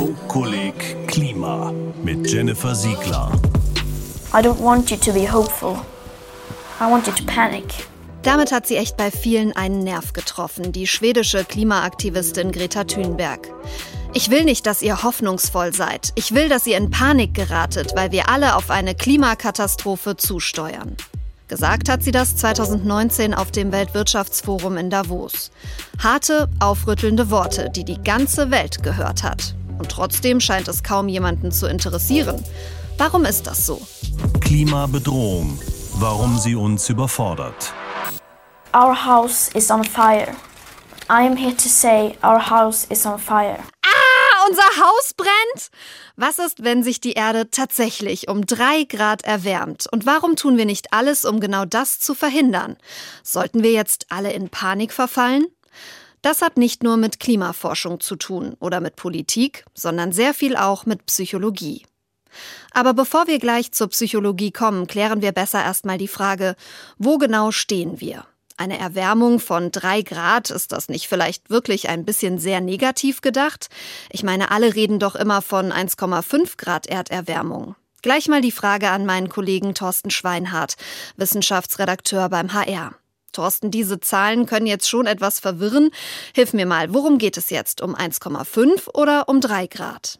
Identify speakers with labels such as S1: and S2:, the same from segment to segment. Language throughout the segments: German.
S1: Funkkolleg Klima mit Jennifer Siegler.
S2: I don't want you to be hopeful. I want you to panic.
S3: Damit hat sie echt bei vielen einen Nerv getroffen, die schwedische Klimaaktivistin Greta Thunberg. Ich will nicht, dass ihr hoffnungsvoll seid. Ich will, dass ihr in Panik geratet, weil wir alle auf eine Klimakatastrophe zusteuern. Gesagt hat sie das 2019 auf dem Weltwirtschaftsforum in Davos. Harte, aufrüttelnde Worte, die die ganze Welt gehört hat. Und trotzdem scheint es kaum jemanden zu interessieren. Warum ist das so?
S1: Klimabedrohung. Warum sie uns überfordert.
S2: Our house is on fire. I am here to say our house is on fire.
S3: Ah, unser Haus brennt? Was ist, wenn sich die Erde tatsächlich um drei Grad erwärmt? Und warum tun wir nicht alles, um genau das zu verhindern? Sollten wir jetzt alle in Panik verfallen? Das hat nicht nur mit Klimaforschung zu tun oder mit Politik, sondern sehr viel auch mit Psychologie. Aber bevor wir gleich zur Psychologie kommen, klären wir besser erstmal die Frage, wo genau stehen wir? Eine Erwärmung von drei Grad, ist das nicht vielleicht wirklich ein bisschen sehr negativ gedacht? Ich meine, alle reden doch immer von 1,5 Grad Erderwärmung. Gleich mal die Frage an meinen Kollegen Thorsten Schweinhardt, Wissenschaftsredakteur beim HR. Thorsten, diese Zahlen können jetzt schon etwas verwirren. Hilf mir mal, worum geht es jetzt? Um 1,5 oder um 3 Grad?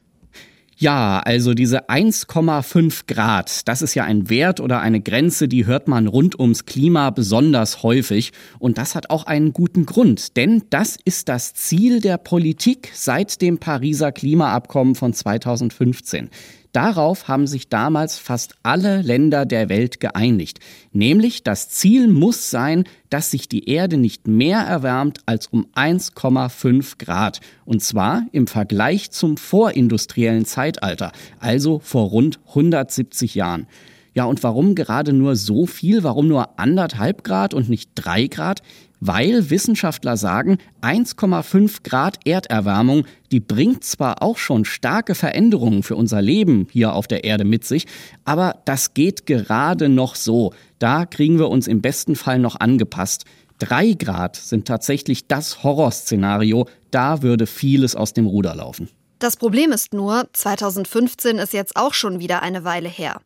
S4: Ja, also diese 1,5 Grad, das ist ja ein Wert oder eine Grenze, die hört man rund ums Klima besonders häufig. Und das hat auch einen guten Grund, denn das ist das Ziel der Politik seit dem Pariser Klimaabkommen von 2015. Darauf haben sich damals fast alle Länder der Welt geeinigt. Nämlich das Ziel muss sein, dass sich die Erde nicht mehr erwärmt als um 1,5 Grad. Und zwar im Vergleich zum vorindustriellen Zeitalter, also vor rund 170 Jahren. Ja, und warum gerade nur so viel? Warum nur anderthalb Grad und nicht drei Grad? Weil Wissenschaftler sagen, 1,5 Grad Erderwärmung, die bringt zwar auch schon starke Veränderungen für unser Leben hier auf der Erde mit sich, aber das geht gerade noch so. Da kriegen wir uns im besten Fall noch angepasst. Drei Grad sind tatsächlich das Horrorszenario, da würde vieles aus dem Ruder laufen.
S3: Das Problem ist nur, 2015 ist jetzt auch schon wieder eine Weile her.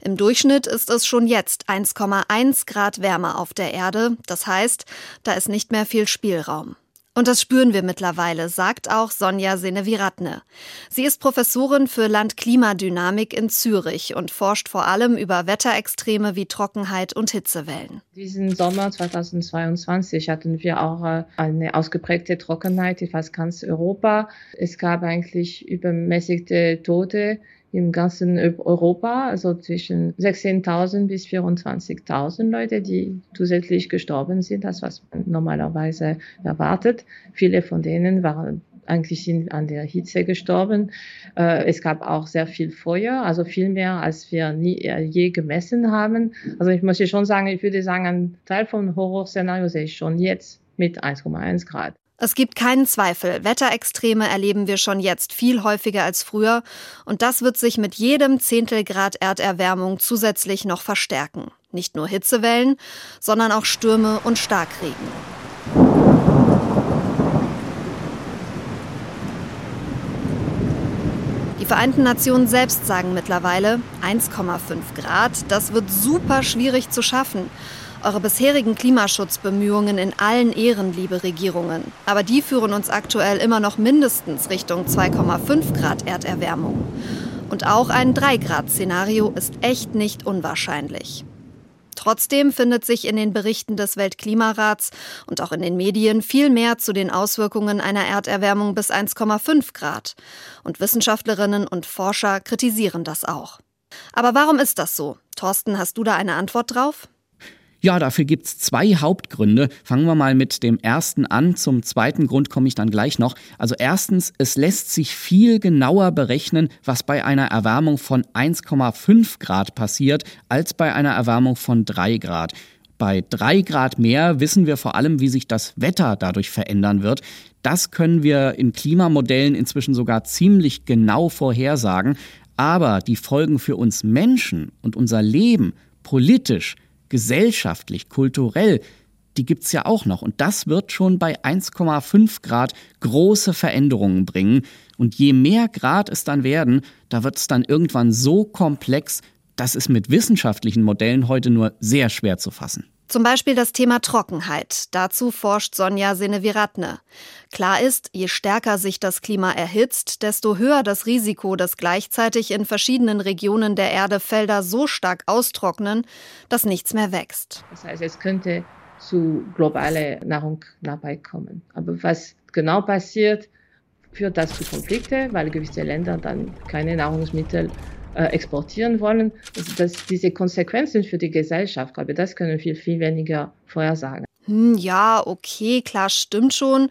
S3: Im Durchschnitt ist es schon jetzt 1,1 Grad wärmer auf der Erde. Das heißt, da ist nicht mehr viel Spielraum. Und das spüren wir mittlerweile, sagt auch Sonja Seneviratne. Sie ist Professorin für Landklimadynamik in Zürich und forscht vor allem über Wetterextreme wie Trockenheit und Hitzewellen.
S5: Diesen Sommer 2022 hatten wir auch äh, eine ausgeprägte Trockenheit in fast ganz Europa. Es gab eigentlich übermäßigte Tote im ganzen Europa, also zwischen 16.000 bis 24.000 Leute, die zusätzlich gestorben sind, das was man normalerweise erwartet. Viele von denen waren eigentlich sind an der Hitze gestorben. Äh, es gab auch sehr viel Feuer, also viel mehr, als wir nie, äh, je gemessen haben. Also ich muss hier schon sagen, ich würde sagen, ein Teil vom Horrorszenario sehe ich schon jetzt mit 1,1 Grad.
S3: Es gibt keinen Zweifel, Wetterextreme erleben wir schon jetzt viel häufiger als früher und das wird sich mit jedem Zehntelgrad Erderwärmung zusätzlich noch verstärken. Nicht nur Hitzewellen, sondern auch Stürme und Starkregen. Die Vereinten Nationen selbst sagen mittlerweile 1,5 Grad, das wird super schwierig zu schaffen. Eure bisherigen Klimaschutzbemühungen in allen Ehren, liebe Regierungen. Aber die führen uns aktuell immer noch mindestens Richtung 2,5 Grad Erderwärmung. Und auch ein 3-Grad-Szenario ist echt nicht unwahrscheinlich. Trotzdem findet sich in den Berichten des Weltklimarats und auch in den Medien viel mehr zu den Auswirkungen einer Erderwärmung bis 1,5 Grad. Und Wissenschaftlerinnen und Forscher kritisieren das auch. Aber warum ist das so? Thorsten, hast du da eine Antwort drauf?
S4: Ja, dafür gibt's zwei Hauptgründe. Fangen wir mal mit dem ersten an. Zum zweiten Grund komme ich dann gleich noch. Also erstens, es lässt sich viel genauer berechnen, was bei einer Erwärmung von 1,5 Grad passiert, als bei einer Erwärmung von 3 Grad. Bei 3 Grad mehr wissen wir vor allem, wie sich das Wetter dadurch verändern wird. Das können wir in Klimamodellen inzwischen sogar ziemlich genau vorhersagen. Aber die Folgen für uns Menschen und unser Leben politisch, gesellschaftlich, kulturell, die gibt es ja auch noch. Und das wird schon bei 1,5 Grad große Veränderungen bringen. Und je mehr Grad es dann werden, da wird es dann irgendwann so komplex, das ist mit wissenschaftlichen Modellen heute nur sehr schwer zu fassen.
S3: Zum Beispiel das Thema Trockenheit. Dazu forscht Sonja Seneviratne. Klar ist, je stärker sich das Klima erhitzt, desto höher das Risiko, dass gleichzeitig in verschiedenen Regionen der Erde Felder so stark austrocknen, dass nichts mehr wächst.
S5: Das heißt, es könnte zu globaler Nahrungsknappheit kommen. Aber was genau passiert, führt das zu Konflikte, weil gewisse Länder dann keine Nahrungsmittel äh, exportieren wollen, dass diese Konsequenzen für die Gesellschaft, glaube das können viel, viel weniger vorhersagen.
S3: Hm, ja, okay, klar, stimmt schon.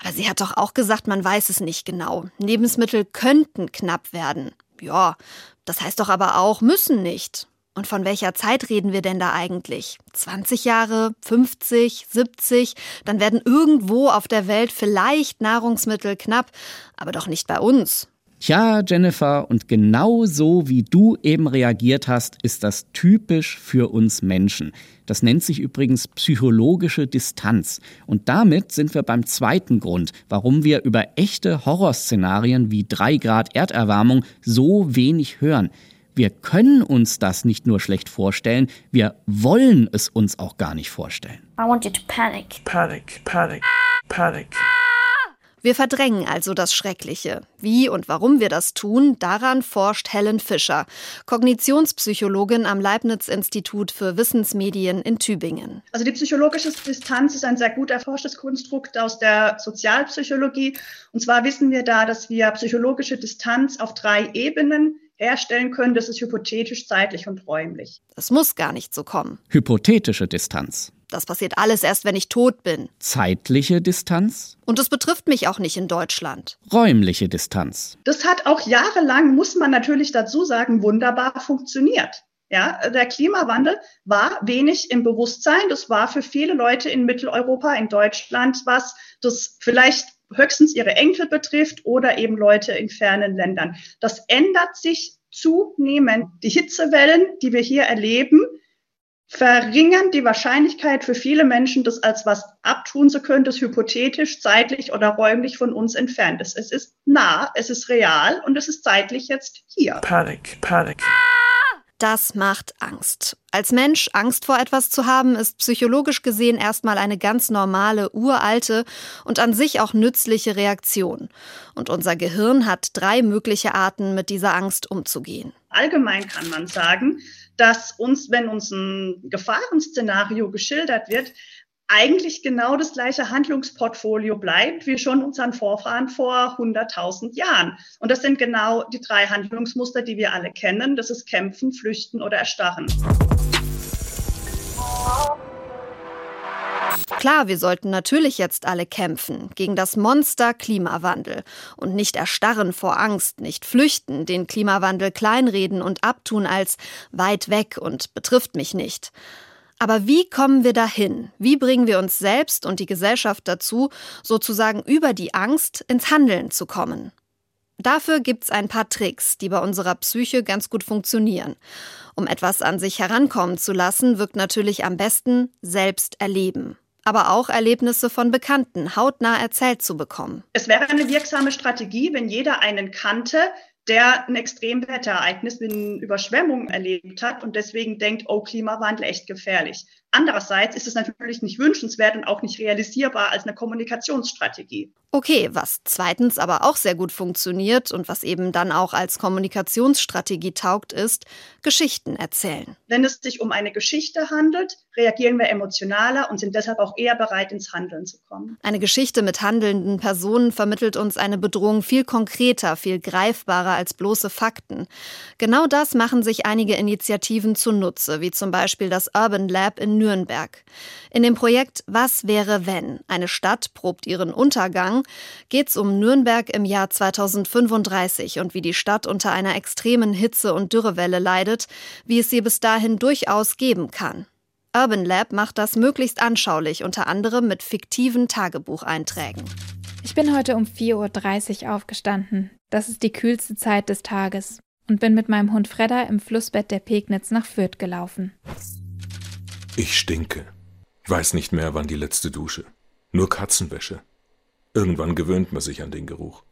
S3: Aber sie hat doch auch gesagt, man weiß es nicht genau. Lebensmittel könnten knapp werden. Ja, das heißt doch aber auch, müssen nicht. Und von welcher Zeit reden wir denn da eigentlich? 20 Jahre, 50, 70? Dann werden irgendwo auf der Welt vielleicht Nahrungsmittel knapp, aber doch nicht bei uns.
S4: Tja, Jennifer, und genau so wie du eben reagiert hast, ist das typisch für uns Menschen. Das nennt sich übrigens psychologische Distanz. Und damit sind wir beim zweiten Grund, warum wir über echte Horrorszenarien wie 3 Grad Erderwärmung so wenig hören. Wir können uns das nicht nur schlecht vorstellen, wir wollen es uns auch gar nicht vorstellen.
S2: I want you to panic.
S6: Panic, panic, panic.
S3: Wir verdrängen also das Schreckliche. Wie und warum wir das tun, daran forscht Helen Fischer, Kognitionspsychologin am Leibniz-Institut für Wissensmedien in Tübingen.
S7: Also die psychologische Distanz ist ein sehr gut erforschtes Konstrukt aus der Sozialpsychologie. Und zwar wissen wir da, dass wir psychologische Distanz auf drei Ebenen herstellen können. Das ist hypothetisch, zeitlich und räumlich.
S3: Es muss gar nicht so kommen.
S4: Hypothetische Distanz.
S3: Das passiert alles erst, wenn ich tot bin.
S4: Zeitliche Distanz.
S3: Und es betrifft mich auch nicht in Deutschland.
S4: Räumliche Distanz.
S7: Das hat auch jahrelang, muss man natürlich dazu sagen, wunderbar funktioniert. Ja, der Klimawandel war wenig im Bewusstsein. Das war für viele Leute in Mitteleuropa, in Deutschland, was das vielleicht höchstens ihre Enkel betrifft oder eben Leute in fernen Ländern. Das ändert sich zunehmend. Die Hitzewellen, die wir hier erleben, verringern die Wahrscheinlichkeit für viele Menschen, das als was abtun zu können, das hypothetisch, zeitlich oder räumlich von uns entfernt ist. Es ist nah, es ist real und es ist zeitlich jetzt hier.
S6: Panic, panic.
S3: Das macht Angst. Als Mensch Angst vor etwas zu haben, ist psychologisch gesehen erstmal eine ganz normale, uralte und an sich auch nützliche Reaktion. Und unser Gehirn hat drei mögliche Arten, mit dieser Angst umzugehen.
S7: Allgemein kann man sagen, dass uns, wenn uns ein Gefahrenszenario geschildert wird, eigentlich genau das gleiche Handlungsportfolio bleibt wie schon unseren Vorfahren vor 100.000 Jahren. Und das sind genau die drei Handlungsmuster, die wir alle kennen. Das ist Kämpfen, Flüchten oder Erstarren.
S3: Klar, wir sollten natürlich jetzt alle kämpfen gegen das Monster Klimawandel und nicht erstarren vor Angst, nicht flüchten, den Klimawandel kleinreden und abtun als weit weg und betrifft mich nicht. Aber wie kommen wir dahin? Wie bringen wir uns selbst und die Gesellschaft dazu, sozusagen über die Angst ins Handeln zu kommen? Dafür gibt's ein paar Tricks, die bei unserer Psyche ganz gut funktionieren. Um etwas an sich herankommen zu lassen, wirkt natürlich am besten selbst erleben aber auch Erlebnisse von Bekannten hautnah erzählt zu bekommen.
S7: Es wäre eine wirksame Strategie, wenn jeder einen kannte, der ein Extremwetterereignis wie eine Überschwemmung erlebt hat und deswegen denkt, oh, Klimawandel echt gefährlich. Andererseits ist es natürlich nicht wünschenswert und auch nicht realisierbar als eine Kommunikationsstrategie.
S3: Okay, was zweitens aber auch sehr gut funktioniert und was eben dann auch als Kommunikationsstrategie taugt, ist Geschichten erzählen.
S7: Wenn es sich um eine Geschichte handelt, reagieren wir emotionaler und sind deshalb auch eher bereit, ins Handeln zu kommen.
S3: Eine Geschichte mit handelnden Personen vermittelt uns eine Bedrohung viel konkreter, viel greifbarer als bloße Fakten. Genau das machen sich einige Initiativen zunutze, wie zum Beispiel das Urban Lab in Nürnberg. In dem Projekt Was wäre wenn? Eine Stadt probt ihren Untergang geht es um Nürnberg im Jahr 2035 und wie die Stadt unter einer extremen Hitze- und Dürrewelle leidet, wie es sie bis dahin durchaus geben kann. Urban Lab macht das möglichst anschaulich, unter anderem mit fiktiven Tagebucheinträgen.
S8: Ich bin heute um 4.30 Uhr aufgestanden. Das ist die kühlste Zeit des Tages. Und bin mit meinem Hund Fredda im Flussbett der Pegnitz nach Fürth gelaufen.
S9: Ich stinke. Weiß nicht mehr, wann die letzte Dusche. Nur Katzenwäsche. Irgendwann gewöhnt man sich an den Geruch.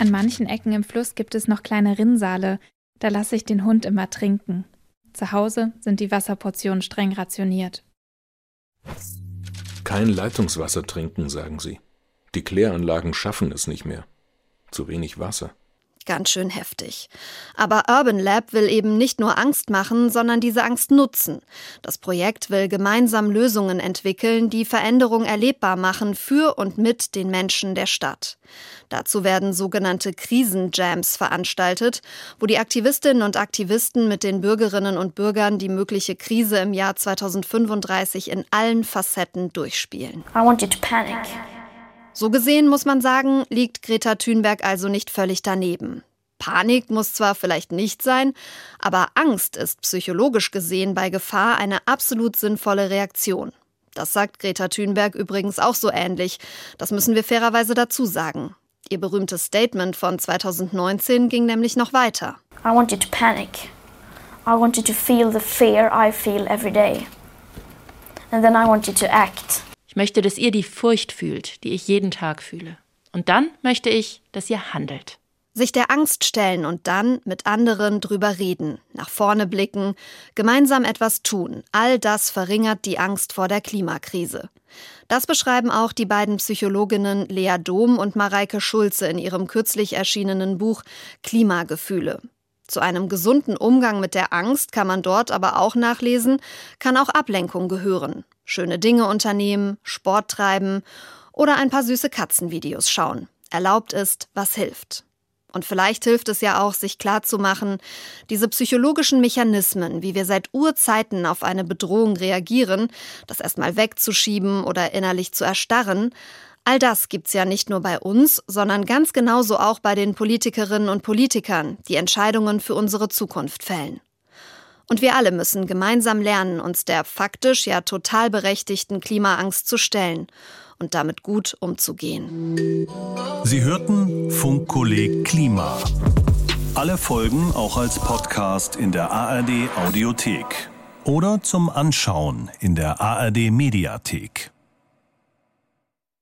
S8: An manchen Ecken im Fluss gibt es noch kleine Rinnsale, da lasse ich den Hund immer trinken. Zu Hause sind die Wasserportionen streng rationiert.
S9: Kein Leitungswasser trinken, sagen sie. Die Kläranlagen schaffen es nicht mehr. Zu wenig Wasser.
S3: Ganz schön heftig. Aber Urban Lab will eben nicht nur Angst machen, sondern diese Angst nutzen. Das Projekt will gemeinsam Lösungen entwickeln, die Veränderung erlebbar machen für und mit den Menschen der Stadt. Dazu werden sogenannte Krisenjams veranstaltet, wo die Aktivistinnen und Aktivisten mit den Bürgerinnen und Bürgern die mögliche Krise im Jahr 2035 in allen Facetten durchspielen.
S2: I want you to panic.
S3: So gesehen muss man sagen, liegt Greta Thunberg also nicht völlig daneben. Panik muss zwar vielleicht nicht sein, aber Angst ist psychologisch gesehen bei Gefahr eine absolut sinnvolle Reaktion. Das sagt Greta Thunberg übrigens auch so ähnlich. Das müssen wir fairerweise dazu sagen. Ihr berühmtes Statement von 2019 ging nämlich noch weiter.
S2: I want you to panic. I want you to feel the fear I feel every day. And then I want to act.
S10: Ich möchte, dass ihr die Furcht fühlt, die ich jeden Tag fühle. Und dann möchte ich, dass ihr handelt.
S3: Sich der Angst stellen und dann mit anderen drüber reden, nach vorne blicken, gemeinsam etwas tun, all das verringert die Angst vor der Klimakrise. Das beschreiben auch die beiden Psychologinnen Lea Dom und Mareike Schulze in ihrem kürzlich erschienenen Buch Klimagefühle. Zu einem gesunden Umgang mit der Angst kann man dort aber auch nachlesen, kann auch Ablenkung gehören. Schöne Dinge unternehmen, Sport treiben oder ein paar süße Katzenvideos schauen. Erlaubt ist, was hilft. Und vielleicht hilft es ja auch, sich klarzumachen, diese psychologischen Mechanismen, wie wir seit Urzeiten auf eine Bedrohung reagieren, das erstmal wegzuschieben oder innerlich zu erstarren, all das gibt's ja nicht nur bei uns, sondern ganz genauso auch bei den Politikerinnen und Politikern, die Entscheidungen für unsere Zukunft fällen. Und wir alle müssen gemeinsam lernen, uns der faktisch ja total berechtigten Klimaangst zu stellen und damit gut umzugehen.
S1: Sie hörten Funkkolleg Klima. Alle Folgen auch als Podcast in der ARD Audiothek oder zum Anschauen in der ARD Mediathek.